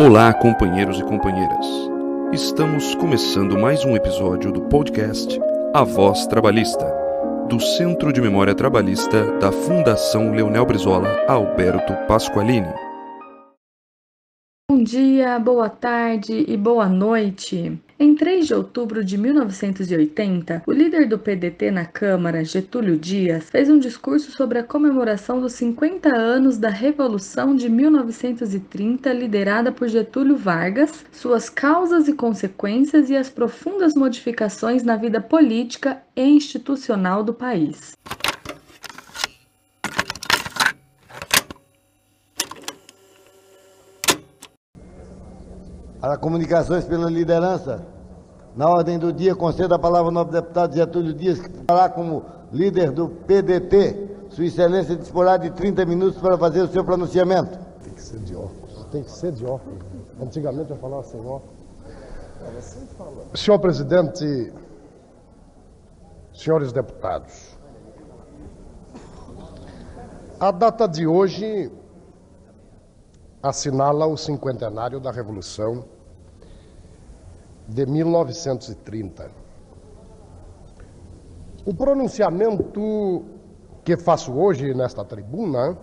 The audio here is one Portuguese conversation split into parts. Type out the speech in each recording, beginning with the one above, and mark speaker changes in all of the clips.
Speaker 1: Olá, companheiros e companheiras. Estamos começando mais um episódio do podcast A Voz Trabalhista, do Centro de Memória Trabalhista da Fundação Leonel Brizola Alberto Pasqualini.
Speaker 2: Bom dia, boa tarde e boa noite. Em 3 de outubro de 1980, o líder do PDT na Câmara, Getúlio Dias, fez um discurso sobre a comemoração dos 50 anos da Revolução de 1930, liderada por Getúlio Vargas, suas causas e consequências e as profundas modificações na vida política e institucional do país.
Speaker 3: Para comunicações pela liderança, na ordem do dia, concedo a palavra ao novo deputado Getúlio Dias, que falará como líder do PDT. Sua Excelência disporá de 30 minutos para fazer o seu pronunciamento.
Speaker 4: Tem que ser de óculos. Tem que ser de óculos. Antigamente eu falava sem óculos. Senhor presidente, senhores deputados, a data de hoje assinala o cinquentenário da Revolução de 1930. O pronunciamento que faço hoje nesta tribuna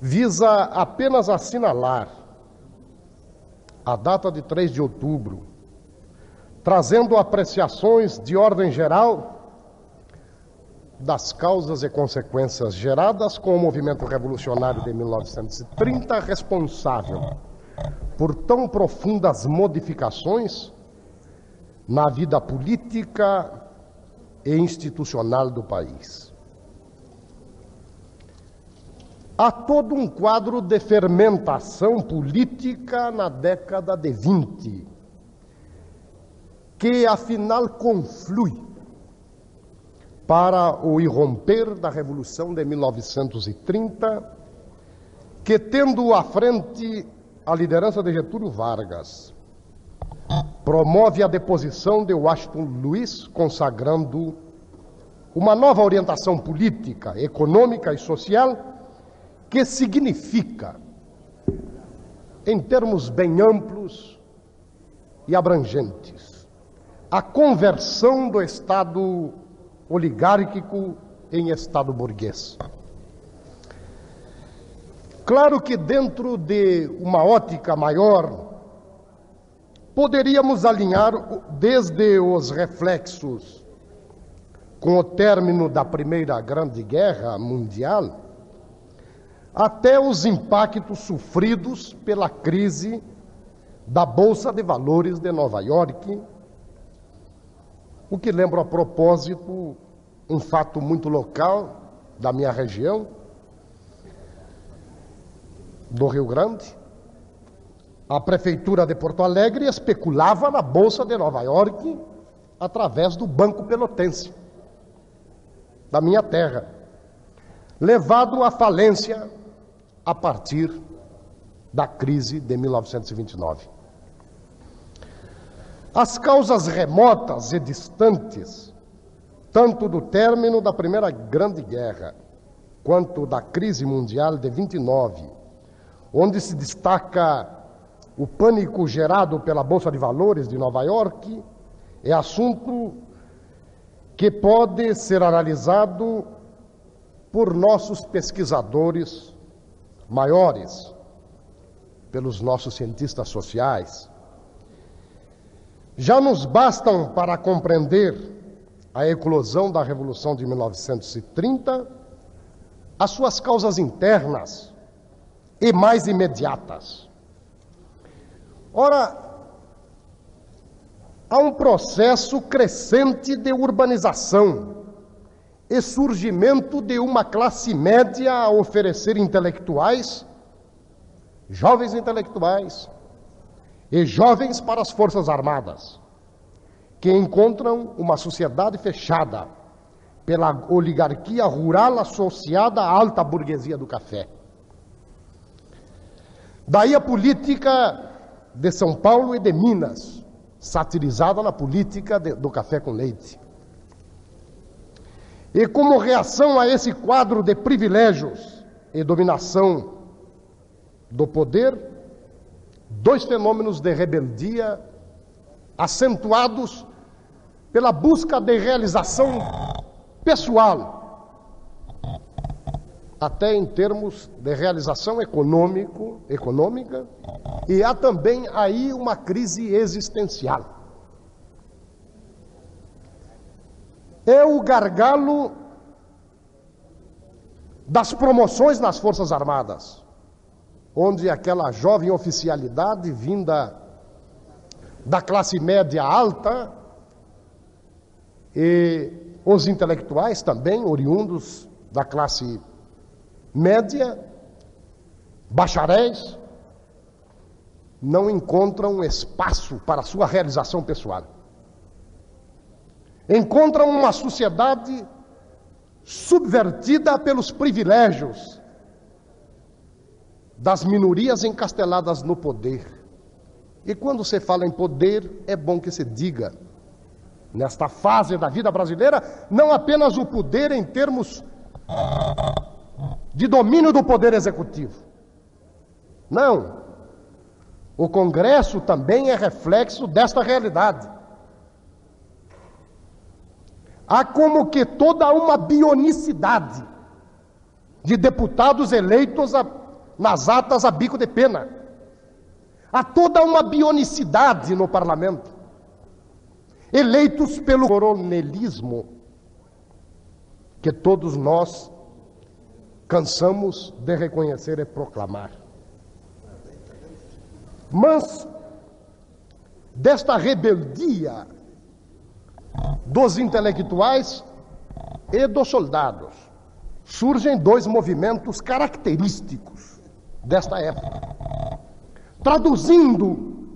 Speaker 4: visa apenas assinalar a data de 3 de outubro, trazendo apreciações de ordem geral das causas e consequências geradas com o movimento revolucionário de 1930, responsável por tão profundas modificações na vida política e institucional do país. Há todo um quadro de fermentação política na década de 20, que afinal conflui para o irromper da Revolução de 1930, que, tendo à frente a liderança de Getúlio Vargas, promove a deposição de Washington Luiz, consagrando uma nova orientação política, econômica e social, que significa, em termos bem amplos e abrangentes, a conversão do Estado oligárquico em Estado burguês. Claro que, dentro de uma ótica maior, poderíamos alinhar desde os reflexos com o término da Primeira Grande Guerra Mundial até os impactos sofridos pela crise da Bolsa de Valores de Nova York o que lembra a propósito um fato muito local da minha região, do Rio Grande. A prefeitura de Porto Alegre especulava na bolsa de Nova York através do Banco Pelotense, da minha terra, levado à falência a partir da crise de 1929. As causas remotas e distantes, tanto do término da Primeira Grande Guerra quanto da crise mundial de 29, onde se destaca o pânico gerado pela Bolsa de Valores de Nova York, é assunto que pode ser analisado por nossos pesquisadores maiores, pelos nossos cientistas sociais. Já nos bastam para compreender a eclosão da Revolução de 1930, as suas causas internas e mais imediatas. Ora, há um processo crescente de urbanização e surgimento de uma classe média a oferecer intelectuais, jovens intelectuais, e jovens para as Forças Armadas, que encontram uma sociedade fechada pela oligarquia rural associada à alta burguesia do café. Daí a política de São Paulo e de Minas, satirizada na política de, do café com leite. E como reação a esse quadro de privilégios e dominação do poder, dois fenômenos de rebeldia acentuados pela busca de realização pessoal, até em termos de realização econômico, econômica, e há também aí uma crise existencial. É o gargalo das promoções nas Forças Armadas, onde aquela jovem oficialidade vinda da classe média alta e os intelectuais também, oriundos da classe média, bacharéis, não encontram espaço para sua realização pessoal. Encontram uma sociedade subvertida pelos privilégios das minorias encasteladas no poder. E quando se fala em poder, é bom que se diga, nesta fase da vida brasileira, não apenas o poder em termos de domínio do poder executivo. Não. O Congresso também é reflexo desta realidade. Há como que toda uma bionicidade de deputados eleitos a, nas atas a bico de pena. Há toda uma bionicidade no parlamento. Eleitos pelo coronelismo, que todos nós cansamos de reconhecer e proclamar. Mas desta rebeldia dos intelectuais e dos soldados. Surgem dois movimentos característicos desta época, traduzindo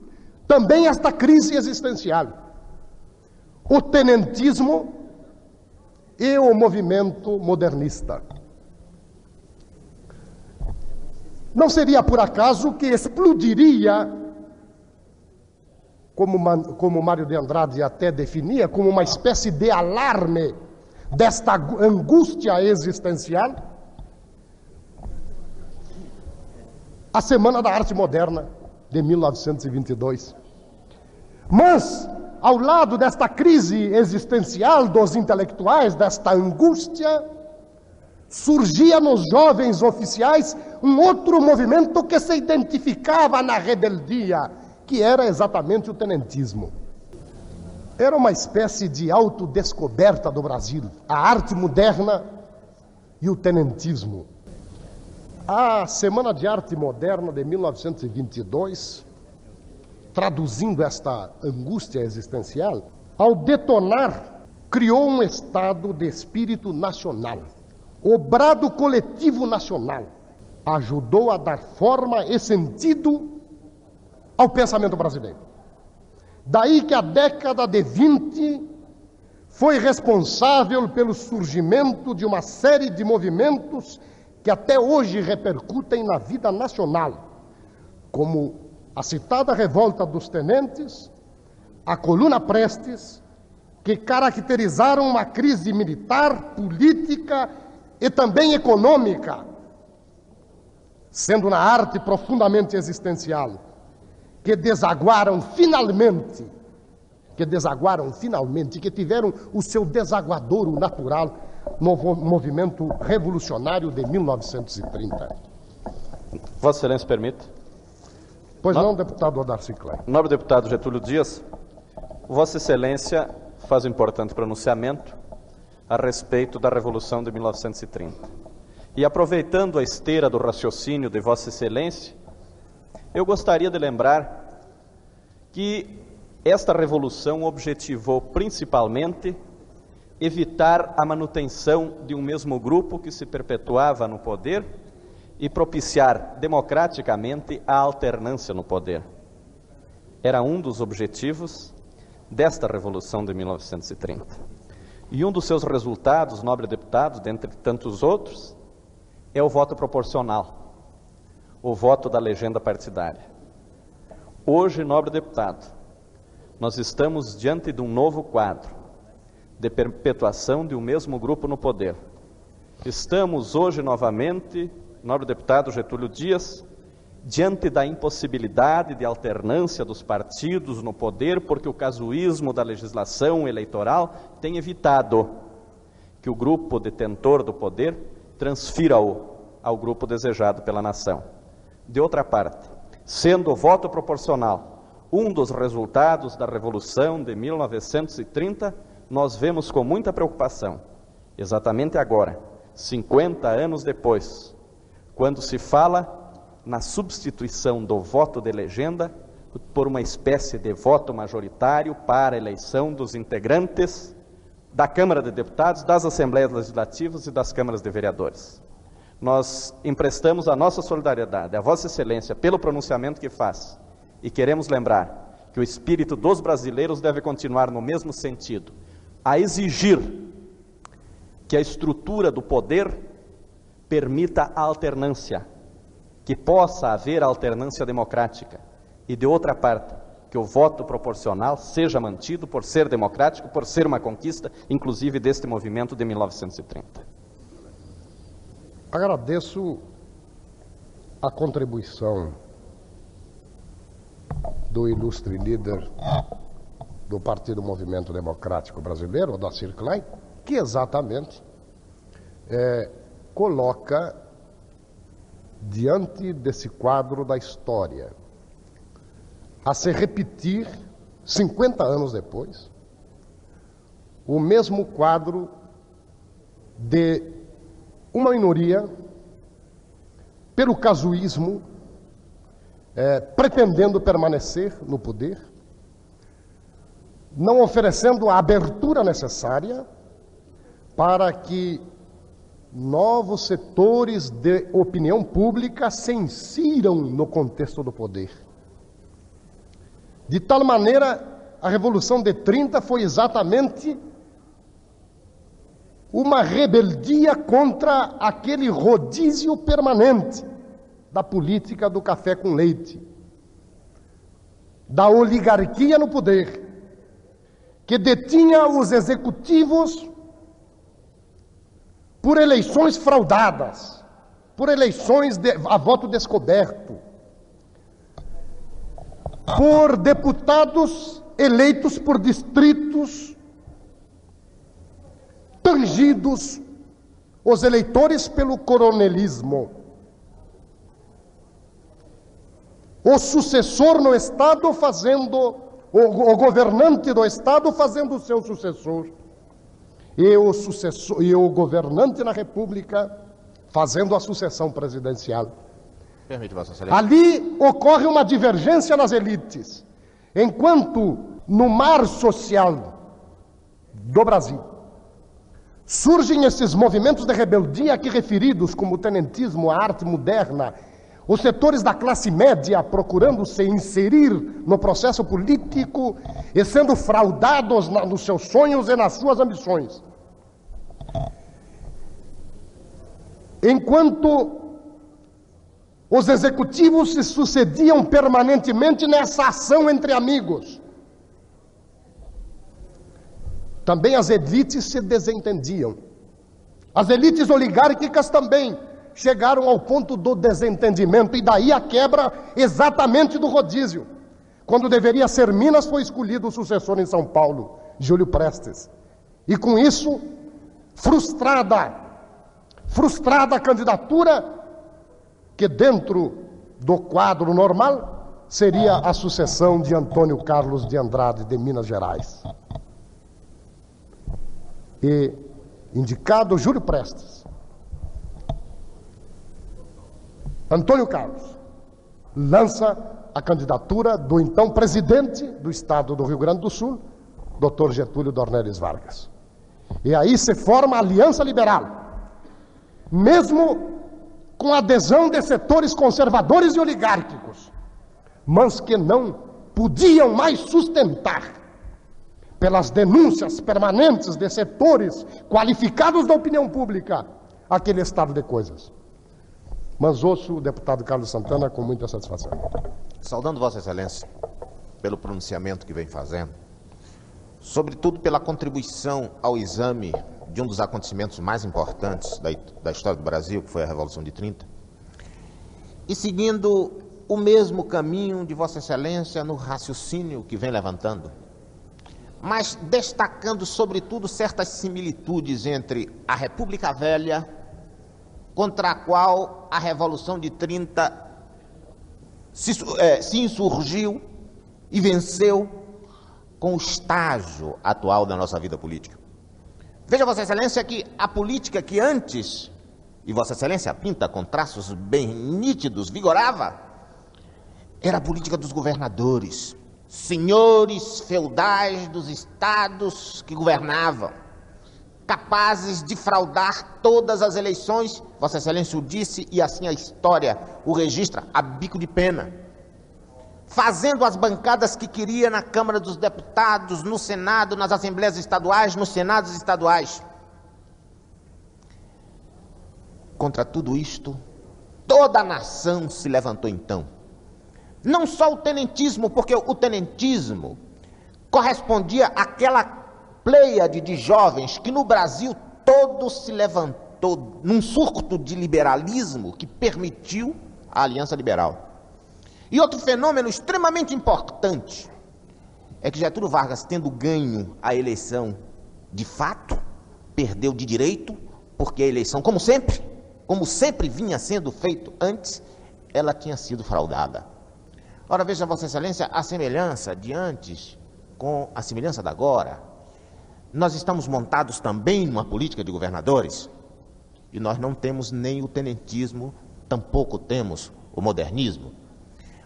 Speaker 4: também esta crise existencial: o tenentismo e o movimento modernista. Não seria por acaso que explodiria como, Mário de Andrade até definia, como uma espécie de alarme desta angústia existencial, a Semana da Arte Moderna de 1922. Mas, ao lado desta crise existencial dos intelectuais, desta angústia, surgia nos jovens oficiais um outro movimento que se identificava na rebeldia que era exatamente o tenentismo. Era uma espécie de autodescoberta do Brasil, a arte moderna e o tenentismo. A Semana de Arte Moderna de 1922, traduzindo esta angústia existencial, ao detonar, criou um estado de espírito nacional. O brado coletivo nacional ajudou a dar forma e sentido ao pensamento brasileiro. Daí que a década de 20 foi responsável pelo surgimento de uma série de movimentos que até hoje repercutem na vida nacional, como a citada revolta dos tenentes, a coluna Prestes, que caracterizaram uma crise militar, política e também econômica, sendo na arte profundamente existencial que desaguaram finalmente, que desaguaram finalmente, que tiveram o seu desaguadouro natural no movimento revolucionário de 1930.
Speaker 5: Vossa Excelência permite?
Speaker 4: Pois no... não, deputado Odarcy Klein.
Speaker 5: Nobre deputado Getúlio Dias, Vossa Excelência faz um importante pronunciamento a respeito da Revolução de 1930. E aproveitando a esteira do raciocínio de Vossa Excelência, eu gostaria de lembrar que esta revolução objetivou principalmente evitar a manutenção de um mesmo grupo que se perpetuava no poder e propiciar democraticamente a alternância no poder. Era um dos objetivos desta Revolução de 1930. E um dos seus resultados, nobre deputado, dentre tantos outros, é o voto proporcional o voto da legenda partidária. Hoje, nobre deputado, nós estamos diante de um novo quadro de perpetuação de um mesmo grupo no poder. Estamos hoje novamente, nobre deputado Getúlio Dias, diante da impossibilidade de alternância dos partidos no poder, porque o casuísmo da legislação eleitoral tem evitado que o grupo detentor do poder transfira-o ao grupo desejado pela nação. De outra parte, sendo o voto proporcional um dos resultados da Revolução de 1930, nós vemos com muita preocupação, exatamente agora, 50 anos depois, quando se fala na substituição do voto de legenda por uma espécie de voto majoritário para a eleição dos integrantes da Câmara de Deputados, das Assembleias Legislativas e das Câmaras de Vereadores. Nós emprestamos a nossa solidariedade a Vossa Excelência pelo pronunciamento que faz e queremos lembrar que o espírito dos brasileiros deve continuar no mesmo sentido, a exigir que a estrutura do poder permita a alternância, que possa haver alternância democrática, e de outra parte, que o voto proporcional seja mantido por ser democrático, por ser uma conquista, inclusive deste movimento de 1930.
Speaker 4: Agradeço a contribuição do ilustre líder do Partido Movimento Democrático Brasileiro, Odacir Klein, que exatamente é, coloca diante desse quadro da história a se repetir 50 anos depois o mesmo quadro de uma minoria pelo casuísmo é, pretendendo permanecer no poder não oferecendo a abertura necessária para que novos setores de opinião pública se insiram no contexto do poder. De tal maneira, a Revolução de 30 foi exatamente uma rebeldia contra aquele rodízio permanente da política do café com leite, da oligarquia no poder, que detinha os executivos por eleições fraudadas, por eleições de, a voto descoberto, por deputados eleitos por distritos tangidos, os eleitores pelo coronelismo. O sucessor no Estado fazendo, o, o governante do Estado fazendo o seu sucessor e o, sucessor, e o governante na República fazendo a sucessão presidencial. Permite, Vossa Excelência. Ali ocorre uma divergência nas elites, enquanto no mar social do Brasil surgem esses movimentos de rebeldia aqui referidos, como o tenentismo, a arte moderna, os setores da classe média procurando se inserir no processo político e sendo fraudados na, nos seus sonhos e nas suas ambições. Enquanto os executivos se sucediam permanentemente nessa ação entre amigos, também as elites se desentendiam. As elites oligárquicas também chegaram ao ponto do desentendimento, e daí a quebra exatamente do rodízio. Quando deveria ser Minas, foi escolhido o sucessor em São Paulo, Júlio Prestes. E com isso, frustrada, frustrada a candidatura, que dentro do quadro normal seria a sucessão de Antônio Carlos de Andrade de Minas Gerais. E indicado Júlio Prestes, Antônio Carlos lança a candidatura do então presidente do estado do Rio Grande do Sul, Dr. Getúlio Dornelles Vargas. E aí se forma a Aliança Liberal. Mesmo com adesão de setores conservadores e oligárquicos, mas que não podiam mais sustentar, pelas denúncias permanentes de setores qualificados da opinião pública, aquele estado de coisas. Mas ouço o deputado Carlos Santana com muita satisfação.
Speaker 6: Saudando Vossa Excelência pelo pronunciamento que vem fazendo, sobretudo pela contribuição ao exame de um dos acontecimentos mais importantes da, da história do Brasil, que foi a Revolução de 30, e seguindo o mesmo caminho de Vossa Excelência no raciocínio que vem levantando, mas destacando, sobretudo, certas similitudes entre a República Velha, contra a qual a Revolução de 30 se, é, se insurgiu e venceu com o estágio atual da nossa vida política. Veja, Vossa Excelência, que a política que antes, e Vossa Excelência pinta com traços bem nítidos, vigorava, era a política dos governadores, senhores feudais dos estados que governavam, capazes de fraudar todas as eleições, Vossa Excelência o disse, e assim a história o registra, a bico de pena fazendo as bancadas que queria na Câmara dos Deputados, no Senado, nas Assembleias Estaduais, nos Senados Estaduais. Contra tudo isto, toda a nação se levantou então. Não só o tenentismo, porque o tenentismo correspondia àquela pleiade de jovens que no Brasil todo se levantou num surto de liberalismo que permitiu a Aliança Liberal. E outro fenômeno extremamente importante é que Getúlio Vargas, tendo ganho a eleição de fato, perdeu de direito, porque a eleição, como sempre, como sempre vinha sendo feito antes, ela tinha sido fraudada. Ora, veja, Vossa Excelência, a semelhança de antes com a semelhança da agora. Nós estamos montados também numa política de governadores e nós não temos nem o tenentismo, tampouco temos o modernismo.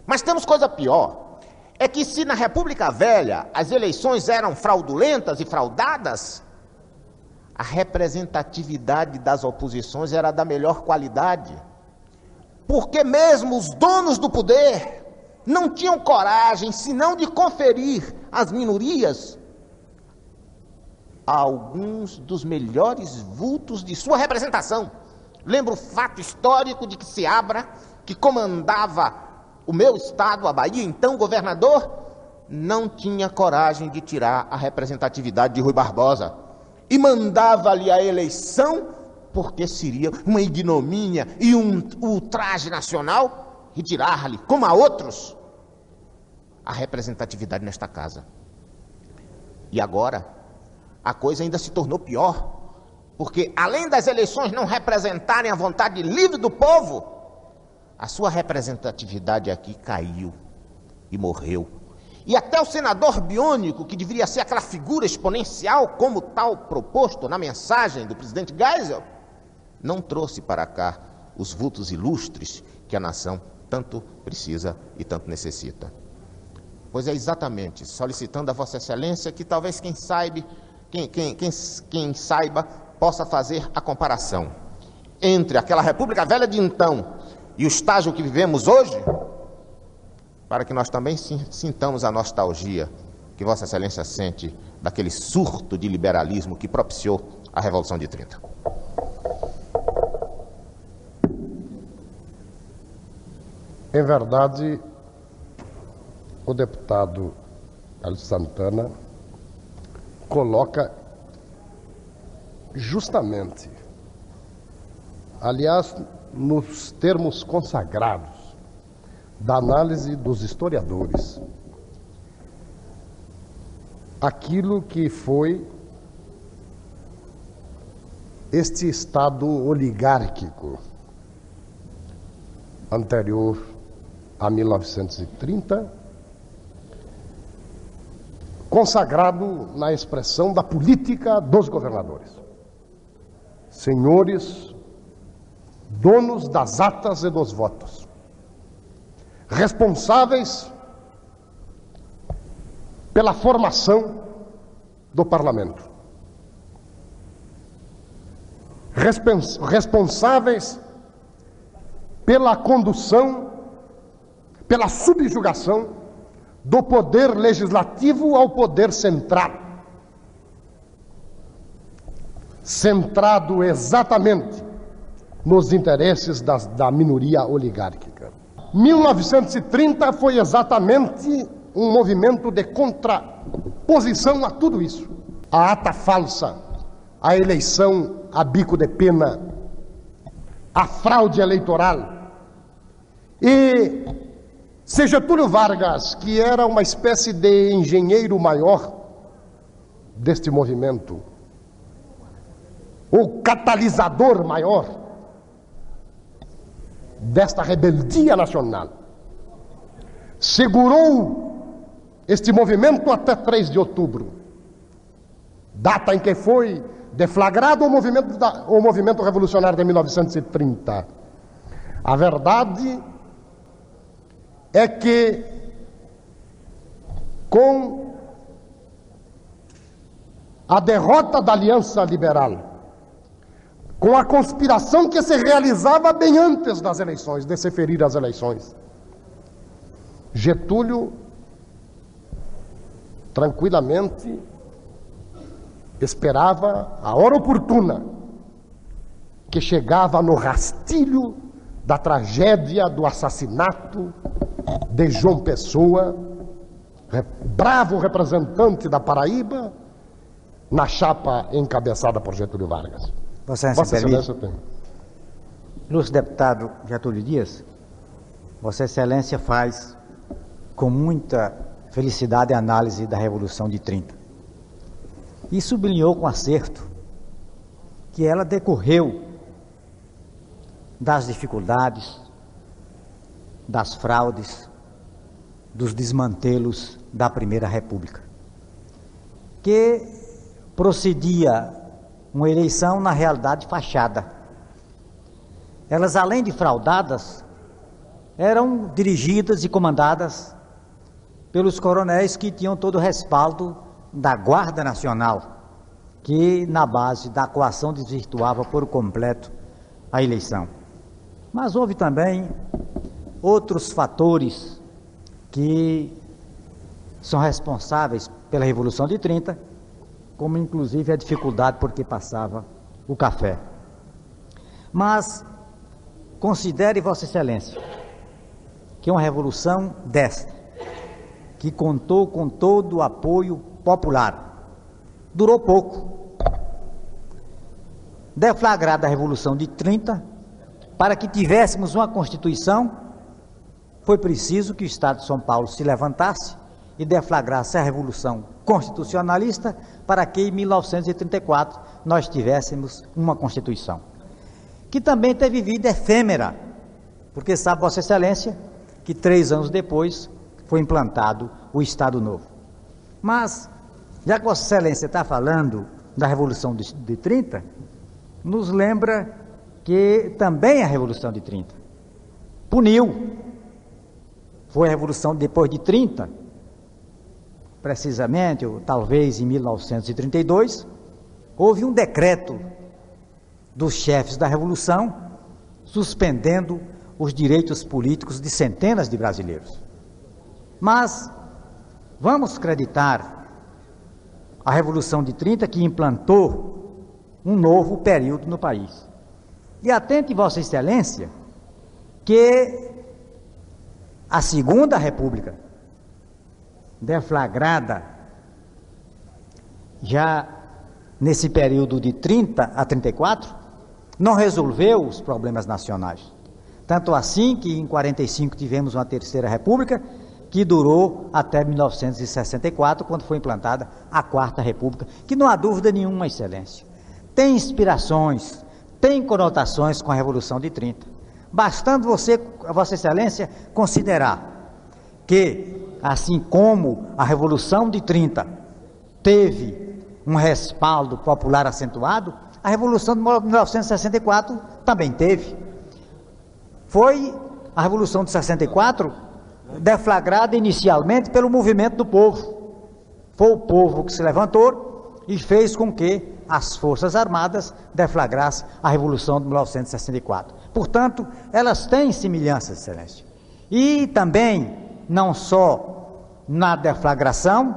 Speaker 6: Mas temos coisa pior. É que se na República Velha as eleições eram fraudulentas e fraudadas, a representatividade das oposições era da melhor qualidade. Porque mesmo os donos do poder não tinham coragem senão de conferir às minorias alguns dos melhores vultos de sua representação. Lembro o fato histórico de que Seabra, que comandava o meu estado, a Bahia, então governador, não tinha coragem de tirar a representatividade de Rui Barbosa e mandava-lhe a eleição porque seria uma ignomínia e um ultraje nacional retirar-lhe, como a outros, a representatividade nesta casa. E agora, a coisa ainda se tornou pior, porque além das eleições não representarem a vontade livre do povo, a sua representatividade aqui caiu e morreu. E até o senador biônico, que deveria ser aquela figura exponencial, como tal proposto na mensagem do presidente Geisel, não trouxe para cá os vultos ilustres que a nação tanto precisa e tanto necessita. Pois é exatamente solicitando a Vossa Excelência que talvez quem saiba, quem, quem, quem, quem saiba possa fazer a comparação entre aquela República Velha de então e o estágio que vivemos hoje, para que nós também sintamos a nostalgia que Vossa Excelência sente daquele surto de liberalismo que propiciou a Revolução de 30.
Speaker 4: Em verdade, o deputado Carlos Santana coloca justamente, aliás, nos termos consagrados da análise dos historiadores, aquilo que foi este Estado oligárquico anterior a 1930, consagrado na expressão da política dos governadores. Senhores donos das atas e dos votos, responsáveis pela formação do parlamento, responsáveis pela condução, pela subjugação do poder legislativo ao poder central. Centrado exatamente nos interesses das, da minoria oligárquica. 1930 foi exatamente um movimento de contraposição a tudo isso. A ata falsa, a eleição a bico de pena, a fraude eleitoral. E Se Getúlio Vargas, que era uma espécie de engenheiro maior deste movimento, o catalisador maior desta rebeldia nacional, segurou este movimento até 3 de outubro, data em que foi deflagrado o movimento, da, o movimento revolucionário de 1930. A verdade é que, com a derrota da Aliança Liberal, com a conspiração que se realizava bem antes das eleições, de se ferir as eleições, Getúlio tranquilamente esperava a hora oportuna que chegava no rastilho da tragédia do assassinato de João Pessoa, bravo representante da Paraíba, na chapa encabeçada por Getúlio Vargas.
Speaker 7: Vossa Excelência, tem. Ilustre deputado Getúlio Dias, Vossa Excelência faz com muita felicidade a análise da Revolução de 30 e sublinhou com acerto que ela decorreu das dificuldades, das fraudes, dos desmantelos da Primeira República, que procedia uma eleição na realidade fachada. Elas, além de fraudadas, eram dirigidas e comandadas pelos coronéis que tinham todo o respaldo da Guarda Nacional, que na base da coação desvirtuava por completo a eleição. Mas houve também outros fatores que são responsáveis pela Revolução de 30, como inclusive a dificuldade por que passava o café. Mas considere Vossa Excelência que uma revolução desta, que contou com todo o apoio popular. Durou pouco. Deflagrada a Revolução de 30, para que tivéssemos uma Constituição, foi preciso que o Estado de São Paulo se levantasse e deflagrasse a Revolução Constitucionalista para que em 1934 nós tivéssemos uma Constituição. Que também teve vida efêmera, porque sabe Vossa Excelência que três anos depois foi implantado o Estado Novo. Mas já que Vossa Excelência está falando da Revolução de, de 30, nos lembra que também a Revolução de 30 puniu. Foi a Revolução depois de 30, precisamente, ou talvez em 1932, houve um decreto dos chefes da Revolução suspendendo os direitos políticos de centenas de brasileiros. Mas vamos acreditar a Revolução de 30 que implantou um novo período no país. E atente, Vossa Excelência, que a Segunda República, deflagrada já nesse período de 30 a 34, não resolveu os problemas nacionais. Tanto assim que em 45 tivemos uma Terceira República que durou até 1964, quando foi implantada a Quarta República, que não há dúvida nenhuma, Excelência. Tem inspirações, tem conotações com a Revolução de 30. Bastando você, Vossa Excelência, considerar que, assim como a Revolução de 30 teve um respaldo popular acentuado, a Revolução de 1964 também teve. Foi a Revolução de 64 deflagrada inicialmente pelo movimento do povo. Foi o povo que se levantou e fez com que as Forças Armadas deflagrassem a Revolução de 1964. Portanto, elas têm semelhanças, Excelência. E também, não só na deflagração,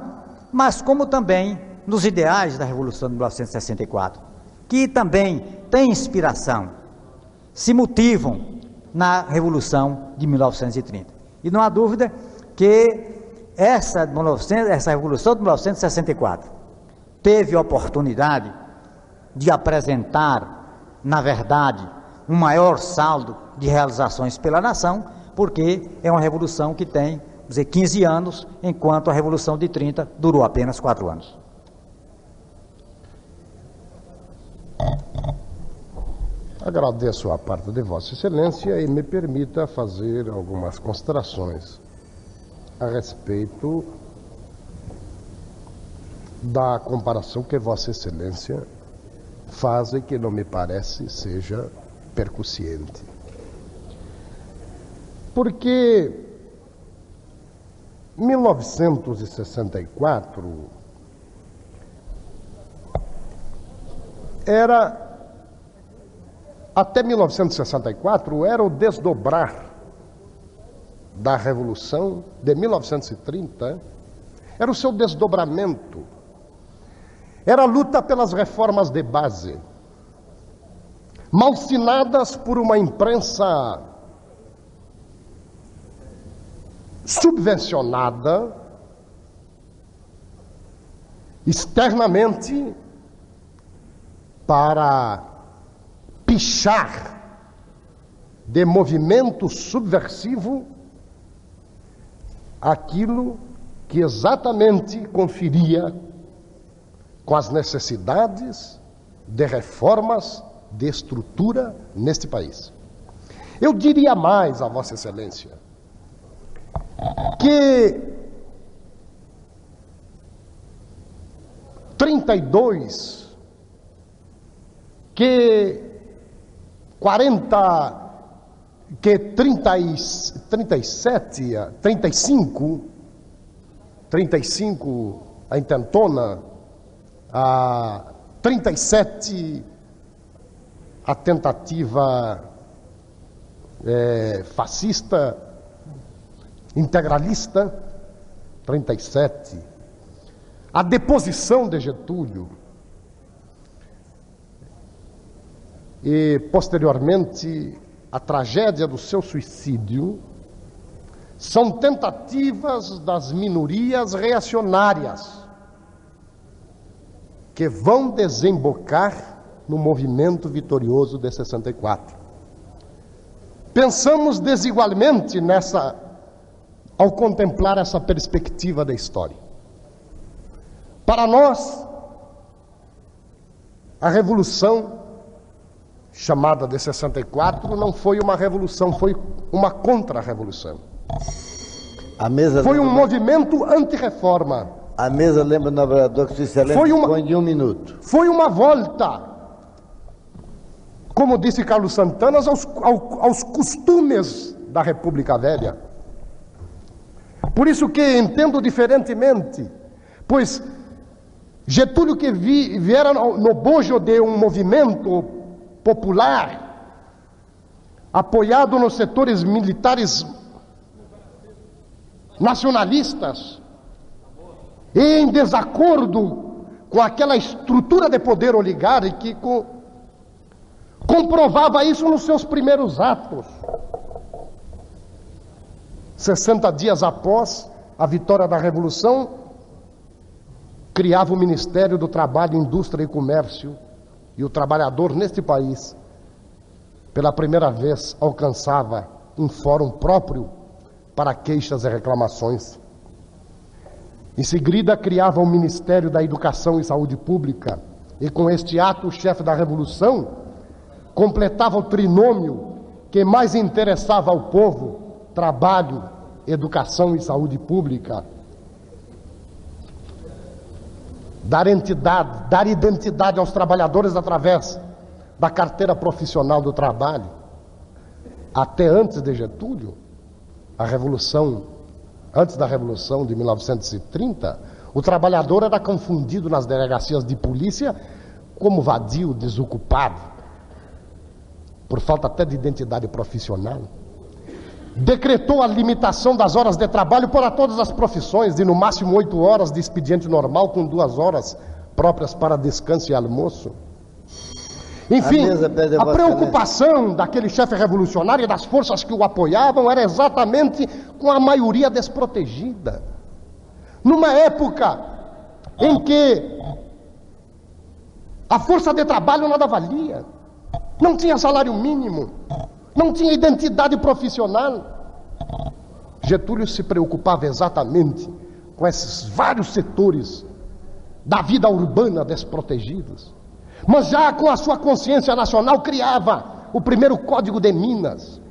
Speaker 7: mas como também nos ideais da Revolução de 1964, que também têm inspiração, se motivam na Revolução de 1930. E não há dúvida que essa, 1900, essa Revolução de 1964 teve oportunidade de apresentar, na verdade, um maior saldo de realizações pela nação, porque é uma revolução que tem, dizer, 15 anos, enquanto a revolução de 30 durou apenas 4 anos.
Speaker 4: Agradeço a parte de Vossa Excelência e me permita fazer algumas considerações a respeito da comparação que Vossa Excelência faz e que não me parece seja percussiente. Porque 1964 era até 1964 era o desdobrar da Revolução de 1930, era o seu desdobramento, era a luta pelas reformas de base, malsinadas por uma imprensa subvencionada, externamente, para pichar de movimento subversivo aquilo que exatamente conferia com as necessidades de reformas de estrutura neste país. Eu diria mais a Vossa Excelência que 32, que 40 que 30, 37, 35, 35 a intentona, a 37 a tentativa é, fascista, integralista, 37, a deposição de Getúlio, e posteriormente a tragédia do seu suicídio. São tentativas das minorias reacionárias que vão desembocar no movimento vitorioso de 64. Pensamos desigualmente nessa ao contemplar essa perspectiva da história. Para nós, a revolução chamada de 64 não foi uma revolução, foi uma contra-revolução. Foi um movimento anti-reforma.
Speaker 3: A mesa lembra no vereador que Sua Excelência
Speaker 4: Foi uma-
Speaker 3: de um minuto.
Speaker 4: Foi uma volta, como disse Carlos Santana, aos, ao- aos costumes da República Velha. Por isso que entendo diferentemente, pois Getúlio que vi, viera no, no bojo de um movimento popular, apoiado nos setores militares nacionalistas, em desacordo com aquela estrutura de poder oligárquico, comprovava isso nos seus primeiros atos. 60 dias após a vitória da Revolução, criava o Ministério do Trabalho, Indústria e Comércio, e o trabalhador neste país, pela primeira vez, alcançava um fórum próprio para queixas e reclamações. Em seguida, criava o Ministério da Educação e Saúde Pública, e com este ato, o chefe da Revolução completava o trinômio que mais interessava ao povo: trabalho, educação e saúde pública. Dar entidade, dar identidade aos trabalhadores através da carteira profissional do trabalho. Até antes de Getúlio, a Revolução, antes da Revolução de 1930, o trabalhador era confundido nas delegacias de polícia como vadio, desocupado, por falta até de identidade profissional. Decretou a limitação das horas de trabalho para todas as profissões, de no máximo oito horas de expediente normal, com duas horas próprias para descanso e almoço. Enfim,
Speaker 3: A a
Speaker 4: preocupação daquele chefe revolucionário e das forças que o apoiavam era exatamente com a maioria desprotegida. Numa época em que a força de trabalho nada valia, não tinha salário mínimo, não tinha identidade profissional. Getúlio se preocupava exatamente com esses vários setores da vida urbana desprotegidos. Mas já com a sua consciência nacional criava o primeiro Código de Minas.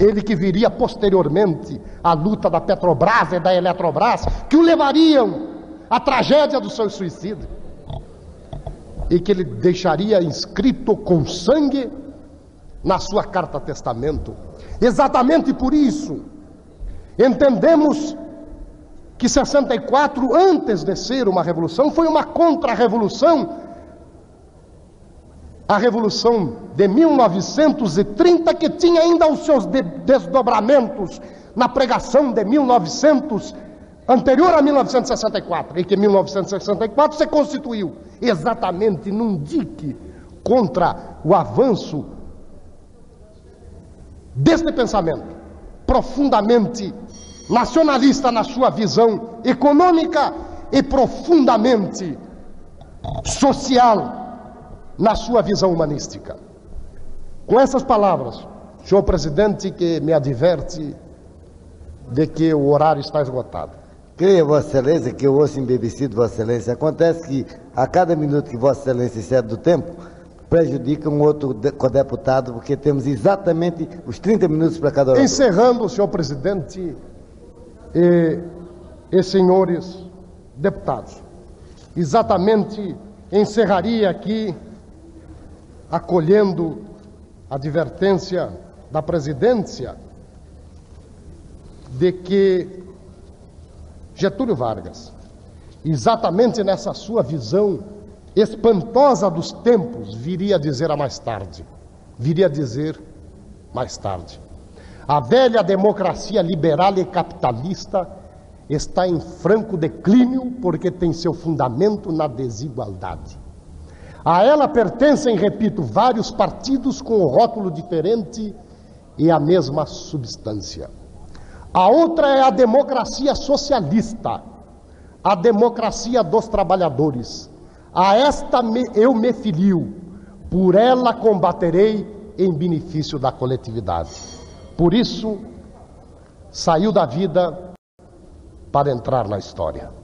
Speaker 4: Ele que viria posteriormente à luta da Petrobras e da Eletrobras, que o levariam à tragédia do seu suicídio. E que ele deixaria inscrito com sangue na sua carta testamento. Exatamente por isso, entendemos que 64, antes de ser uma revolução, foi uma contra-revolução. A revolução de 1930, que tinha ainda os seus de desdobramentos na pregação de 1900, anterior a 1964, e que 1964 se constituiu exatamente num dique contra o avanço deste pensamento profundamente nacionalista na sua visão econômica e profundamente social na sua visão humanística. Com essas palavras, senhor presidente, que me adverte de que o horário está esgotado.
Speaker 3: Creia, Vossa Excelência, que eu ouço embevecido, Vossa Excelência. Acontece que a cada minuto que Vossa Excelência excede do tempo, prejudica um outro codeputado, porque temos exatamente os 30 minutos para cada orador.
Speaker 4: Encerrando, senhor presidente, e, e senhores deputados. Exatamente encerraria aqui, acolhendo a advertência da presidência, de que Getúlio Vargas, exatamente nessa sua visão espantosa dos tempos, viria a dizer a mais tarde, viria a dizer mais tarde. A velha democracia liberal e capitalista está em franco declínio porque tem seu fundamento na desigualdade. A ela pertencem, repito, vários partidos com rótulo diferente e a mesma substância. A outra é a democracia socialista, a democracia dos trabalhadores. A esta me, eu me filio, por ela combaterei em benefício da coletividade. Por isso, saiu da vida para entrar na história.